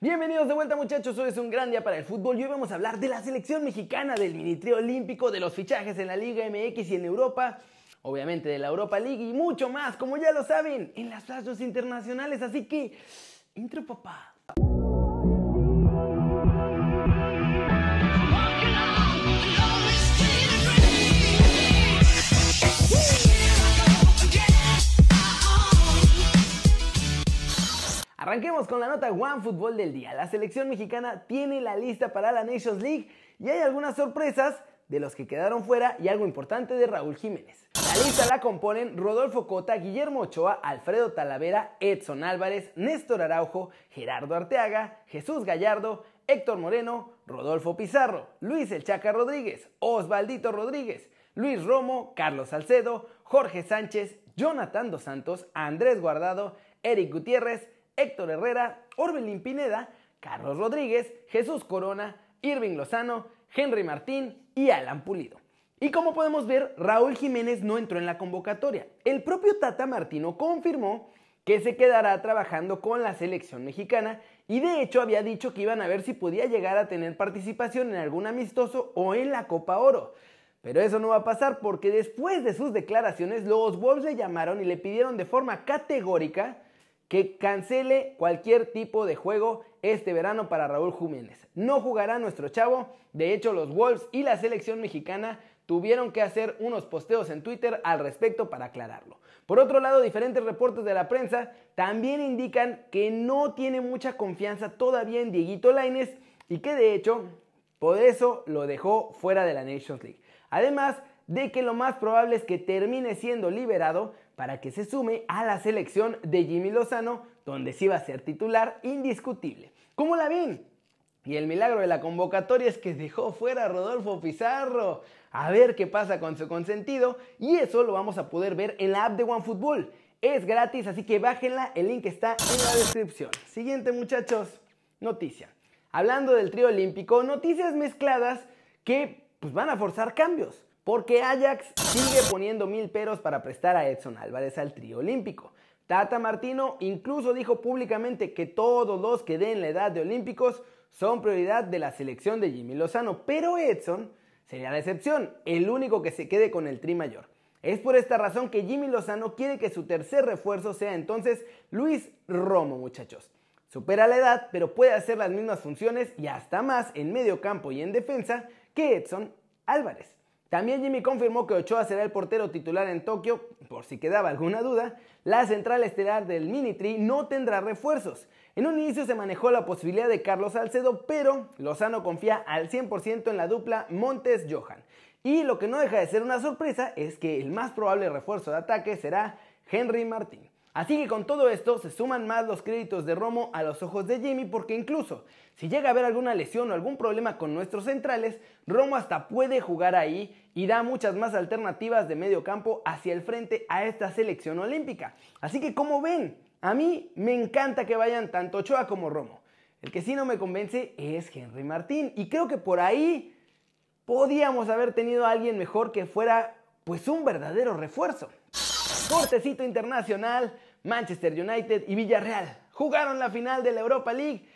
Bienvenidos de vuelta muchachos, hoy es un gran día para el fútbol y hoy vamos a hablar de la selección mexicana, del mini olímpico, de los fichajes en la Liga MX y en Europa, obviamente de la Europa League y mucho más, como ya lo saben, en las plazas internacionales, así que, intro papá. Arranquemos con la nota One Fútbol del día. La selección mexicana tiene la lista para la Nations League y hay algunas sorpresas de los que quedaron fuera y algo importante de Raúl Jiménez. La lista la componen Rodolfo Cota, Guillermo Ochoa, Alfredo Talavera, Edson Álvarez, Néstor Araujo, Gerardo Arteaga, Jesús Gallardo, Héctor Moreno, Rodolfo Pizarro, Luis El Chaca Rodríguez, Osvaldito Rodríguez, Luis Romo, Carlos Salcedo, Jorge Sánchez, Jonathan Dos Santos, Andrés Guardado, Eric Gutiérrez, Héctor Herrera, Orbelín Pineda, Carlos Rodríguez, Jesús Corona, Irving Lozano, Henry Martín y Alan Pulido. Y como podemos ver, Raúl Jiménez no entró en la convocatoria. El propio Tata Martino confirmó que se quedará trabajando con la selección mexicana y de hecho había dicho que iban a ver si podía llegar a tener participación en algún amistoso o en la Copa Oro. Pero eso no va a pasar porque después de sus declaraciones los Wolves le llamaron y le pidieron de forma categórica que cancele cualquier tipo de juego este verano para Raúl Jiménez. No jugará nuestro chavo. De hecho, los Wolves y la selección mexicana tuvieron que hacer unos posteos en Twitter al respecto para aclararlo. Por otro lado, diferentes reportes de la prensa también indican que no tiene mucha confianza todavía en Dieguito Laines y que de hecho por eso lo dejó fuera de la Nations League. Además de que lo más probable es que termine siendo liberado para que se sume a la selección de Jimmy Lozano, donde sí va a ser titular indiscutible. ¿Cómo la ven? Y el milagro de la convocatoria es que dejó fuera a Rodolfo Pizarro. A ver qué pasa con su consentido. Y eso lo vamos a poder ver en la app de OneFootball. Es gratis, así que bájenla. El link está en la descripción. Siguiente, muchachos. Noticia. Hablando del trío olímpico, noticias mezcladas que pues, van a forzar cambios. Porque Ajax sigue poniendo mil peros para prestar a Edson Álvarez al trío olímpico. Tata Martino incluso dijo públicamente que todos los que den la edad de olímpicos son prioridad de la selección de Jimmy Lozano, pero Edson sería la excepción, el único que se quede con el tri mayor. Es por esta razón que Jimmy Lozano quiere que su tercer refuerzo sea entonces Luis Romo, muchachos. Supera la edad, pero puede hacer las mismas funciones y hasta más en medio campo y en defensa que Edson Álvarez. También Jimmy confirmó que Ochoa será el portero titular en Tokio, por si quedaba alguna duda. La central estelar del Mini no tendrá refuerzos. En un inicio se manejó la posibilidad de Carlos Salcedo, pero Lozano confía al 100% en la dupla Montes-Johan. Y lo que no deja de ser una sorpresa es que el más probable refuerzo de ataque será Henry Martín. Así que con todo esto se suman más los créditos de Romo a los ojos de Jimmy porque incluso si llega a haber alguna lesión o algún problema con nuestros centrales, Romo hasta puede jugar ahí y da muchas más alternativas de medio campo hacia el frente a esta selección olímpica. Así que como ven, a mí me encanta que vayan tanto Ochoa como Romo. El que sí no me convence es Henry Martín y creo que por ahí podíamos haber tenido a alguien mejor que fuera pues un verdadero refuerzo. Cortecito internacional, Manchester United y Villarreal jugaron la final de la Europa League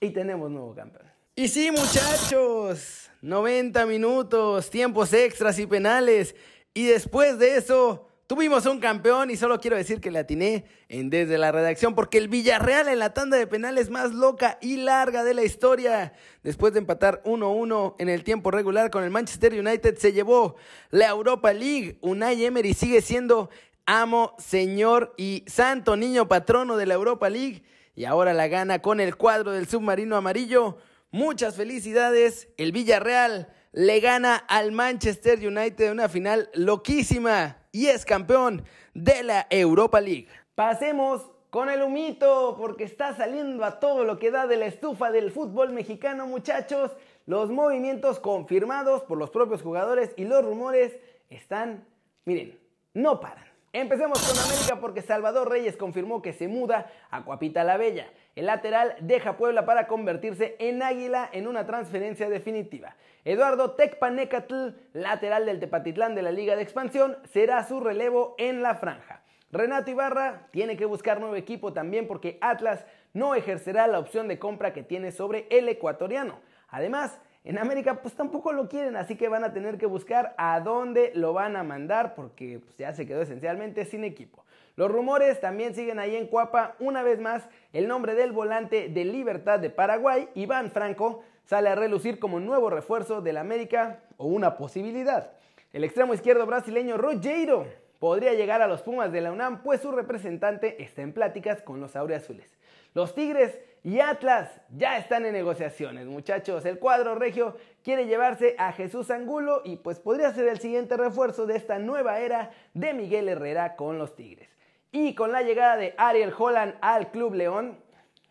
y tenemos nuevo campeón. Y sí, muchachos, 90 minutos, tiempos extras y penales. Y después de eso, tuvimos un campeón y solo quiero decir que le atiné en desde la redacción porque el Villarreal en la tanda de penales más loca y larga de la historia. Después de empatar 1-1 en el tiempo regular con el Manchester United, se llevó la Europa League. Unai Emery sigue siendo amo, señor y santo niño patrono de la Europa League y ahora la gana con el cuadro del submarino amarillo. Muchas felicidades, el Villarreal le gana al Manchester United en una final loquísima y es campeón de la Europa League. Pasemos con el humito porque está saliendo a todo lo que da de la estufa del fútbol mexicano muchachos. Los movimientos confirmados por los propios jugadores y los rumores están, miren, no paran. Empecemos con América porque Salvador Reyes confirmó que se muda a Cuapita la Bella. El lateral deja Puebla para convertirse en Águila en una transferencia definitiva. Eduardo Tecpanecatl, lateral del Tepatitlán de la Liga de Expansión, será su relevo en la franja. Renato Ibarra tiene que buscar nuevo equipo también porque Atlas no ejercerá la opción de compra que tiene sobre el ecuatoriano. Además, en América pues tampoco lo quieren, así que van a tener que buscar a dónde lo van a mandar porque pues, ya se quedó esencialmente sin equipo. Los rumores también siguen ahí en Cuapa. Una vez más, el nombre del volante de Libertad de Paraguay, Iván Franco, sale a relucir como nuevo refuerzo del América o una posibilidad. El extremo izquierdo brasileño Rogero podría llegar a los Pumas de la UNAM, pues su representante está en pláticas con los Azules. Los Tigres y Atlas ya están en negociaciones, muchachos. El cuadro regio quiere llevarse a Jesús Angulo y pues podría ser el siguiente refuerzo de esta nueva era de Miguel Herrera con los Tigres. Y con la llegada de Ariel Holland al Club León,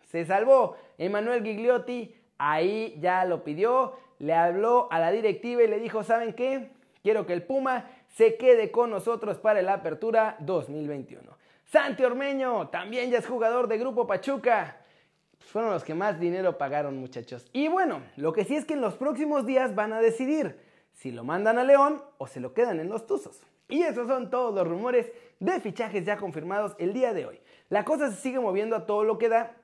se salvó Emanuel Gigliotti, ahí ya lo pidió, le habló a la directiva y le dijo, ¿saben qué? Quiero que el Puma se quede con nosotros para la apertura 2021. Santi Ormeño también ya es jugador de Grupo Pachuca. Fueron los que más dinero pagaron muchachos. Y bueno, lo que sí es que en los próximos días van a decidir si lo mandan a León o se lo quedan en los Tuzos. Y esos son todos los rumores de fichajes ya confirmados el día de hoy. La cosa se sigue moviendo a todo lo que da.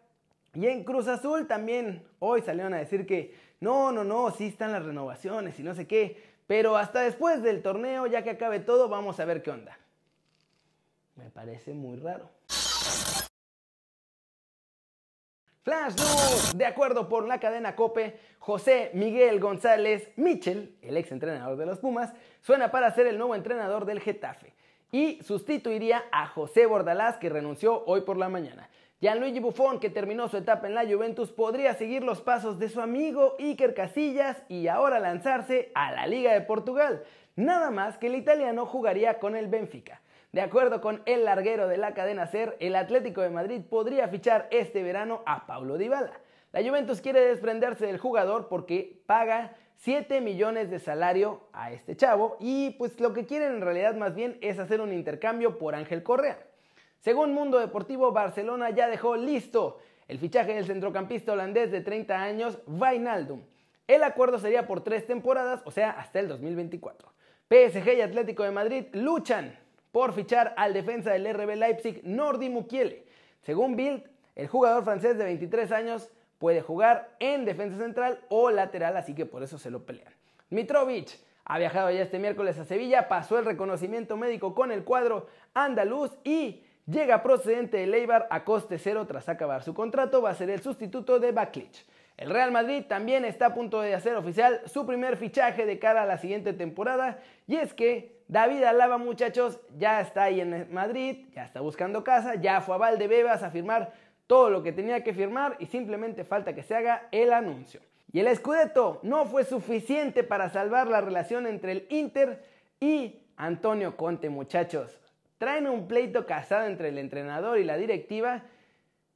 Y en Cruz Azul también hoy salieron a decir que no, no, no, sí están las renovaciones y no sé qué. Pero hasta después del torneo, ya que acabe todo, vamos a ver qué onda. Me parece muy raro. Flash News. De acuerdo por la cadena Cope, José Miguel González Michel, el ex entrenador de los Pumas, suena para ser el nuevo entrenador del Getafe y sustituiría a José Bordalás que renunció hoy por la mañana. Gianluigi Buffon, que terminó su etapa en la Juventus, podría seguir los pasos de su amigo Iker Casillas y ahora lanzarse a la Liga de Portugal. Nada más que el italiano jugaría con el Benfica. De acuerdo con el larguero de la cadena SER, el Atlético de Madrid podría fichar este verano a Paulo Dybala. La Juventus quiere desprenderse del jugador porque paga 7 millones de salario a este chavo y pues lo que quieren en realidad más bien es hacer un intercambio por Ángel Correa. Según Mundo Deportivo, Barcelona ya dejó listo el fichaje del centrocampista holandés de 30 años, Wijnaldum. El acuerdo sería por tres temporadas, o sea, hasta el 2024. PSG y Atlético de Madrid luchan por fichar al defensa del RB Leipzig, Nordi Mukiele. Según Bild, el jugador francés de 23 años puede jugar en defensa central o lateral, así que por eso se lo pelean. Mitrovic ha viajado ya este miércoles a Sevilla, pasó el reconocimiento médico con el cuadro andaluz y llega procedente de Leibar a coste cero tras acabar su contrato, va a ser el sustituto de Baklic. El Real Madrid también está a punto de hacer oficial su primer fichaje de cara a la siguiente temporada y es que David Alaba, muchachos, ya está ahí en Madrid, ya está buscando casa, ya fue a Valdebebas a firmar todo lo que tenía que firmar y simplemente falta que se haga el anuncio. Y el Scudetto no fue suficiente para salvar la relación entre el Inter y Antonio Conte, muchachos. Traen un pleito casado entre el entrenador y la directiva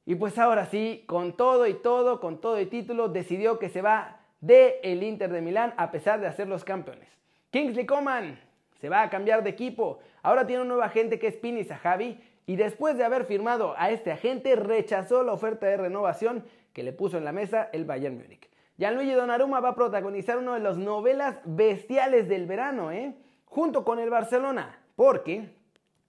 y pues ahora sí, con todo y todo, con todo y título, decidió que se va de el Inter de Milán a pesar de hacer los campeones. Kingsley Coman se va a cambiar de equipo. Ahora tiene un nuevo agente que es Pini Javi y después de haber firmado a este agente rechazó la oferta de renovación que le puso en la mesa el Bayern Múnich. Gianluigi Donnarumma va a protagonizar una de las novelas bestiales del verano, ¿eh? junto con el Barcelona, porque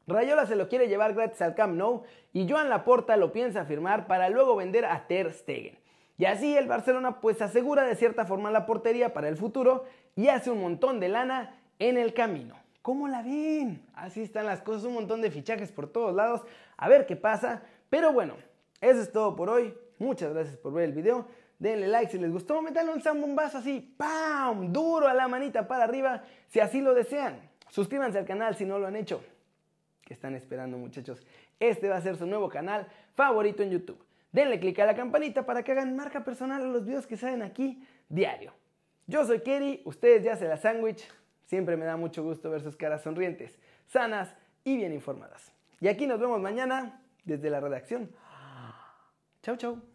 Rayola se lo quiere llevar gratis al Camp Nou y Joan Laporta lo piensa firmar para luego vender a Ter Stegen. Y así el Barcelona pues asegura de cierta forma la portería para el futuro y hace un montón de lana en el camino. ¿Cómo la ven? Así están las cosas, un montón de fichajes por todos lados. A ver qué pasa. Pero bueno, eso es todo por hoy. Muchas gracias por ver el video. Denle like si les gustó. Métanle un zambombazo así, ¡pam! Duro a la manita para arriba si así lo desean. Suscríbanse al canal si no lo han hecho. ¿Qué están esperando muchachos? Este va a ser su nuevo canal favorito en YouTube. Denle click a la campanita para que hagan marca personal a los videos que salen aquí diario. Yo soy Kerry, ustedes ya se la sándwich. Siempre me da mucho gusto ver sus caras sonrientes, sanas y bien informadas. Y aquí nos vemos mañana desde la redacción. Chau, chau.